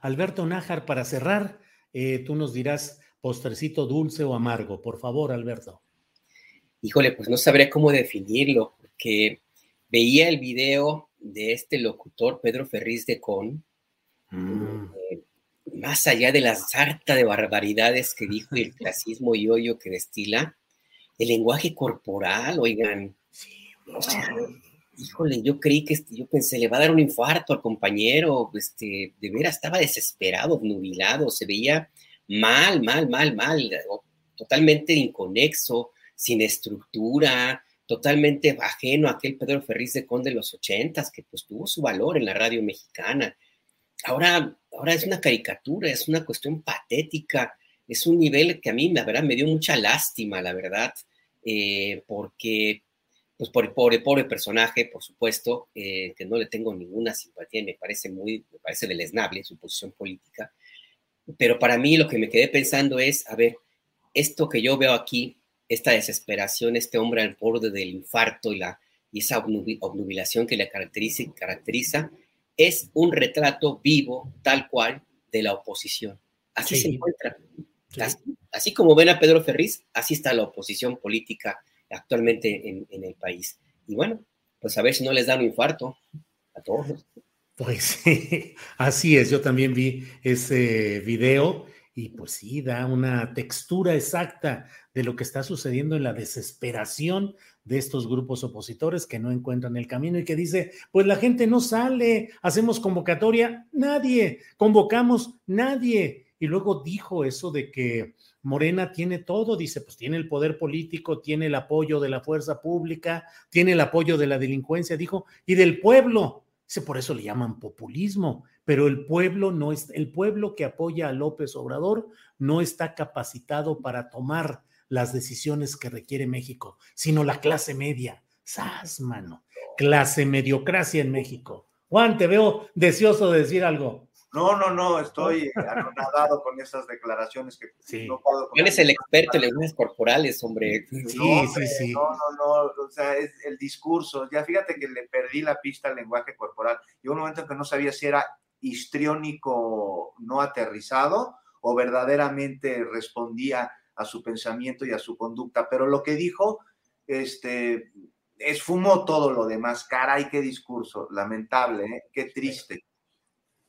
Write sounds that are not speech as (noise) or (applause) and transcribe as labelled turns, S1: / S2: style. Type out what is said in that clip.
S1: Alberto Nájar, para cerrar, eh, tú nos dirás postrecito dulce o amargo. Por favor, Alberto.
S2: Híjole, pues no sabré cómo definirlo, porque veía el video de este locutor, Pedro Ferriz de Con, eh, más allá de la sarta de barbaridades que dijo y el clasismo y hoyo que destila, el lenguaje corporal, oigan. O sea, híjole, yo creí que, este- yo pensé, le va a dar un infarto al compañero, este, de veras estaba desesperado, obnubilado, se veía mal, mal, mal, mal, totalmente inconexo, sin estructura, totalmente ajeno a aquel Pedro Ferriz de Con de los ochentas, que pues tuvo su valor en la radio mexicana. Ahora, ahora es una caricatura, es una cuestión patética, es un nivel que a mí, la verdad, me dio mucha lástima, la verdad, eh, porque, pues por el pobre, pobre personaje, por supuesto, eh, que no le tengo ninguna simpatía, y me parece muy, me parece deleznable su posición política, pero para mí lo que me quedé pensando es, a ver, esto que yo veo aquí, esta desesperación, este hombre al borde del infarto y, la, y esa obnubi- obnubilación que le caracteriza, caracteriza, es un retrato vivo, tal cual, de la oposición. Así
S1: Sí.
S2: se encuentra.
S1: Sí.
S2: Así, así como ven a Pedro Ferriz, así está la oposición política actualmente en, el país. Y bueno, pues a ver si no les da un infarto a todos.
S1: Pues (laughs) sí, así es. Yo también vi ese video y pues sí, da una textura exacta de lo que está sucediendo en la desesperación de estos grupos opositores que no encuentran el camino y que dice, pues la gente no sale, hacemos convocatoria, nadie, convocamos, nadie. Y luego dijo eso de que Morena tiene todo, dice, pues tiene el poder político, tiene el apoyo de la fuerza pública, tiene el apoyo de la delincuencia, dijo, y del pueblo. Dice, por eso le llaman populismo, pero el pueblo no es, el pueblo que apoya a López Obrador no está capacitado para tomar las decisiones que requiere México, sino la clase media. ¡Sas, mano! Clase mediocracia en México. Juan, te veo deseoso de decir algo.
S3: No, no, no, estoy anonadado con esas declaraciones que
S1: Sí.
S3: no puedo.
S2: Él es el experto en lenguajes corporales, hombre.
S1: Sí,
S3: No, hombre,
S1: sí, sí.
S3: No, no, no, o sea, es el discurso. Ya fíjate que le perdí la pista al lenguaje corporal. Llegó un momento en que no sabía si era histriónico no aterrizado o verdaderamente respondía a su pensamiento y a su conducta. Pero lo que dijo, este, esfumó todo lo demás. Caray, qué discurso, lamentable, ¿eh? qué triste.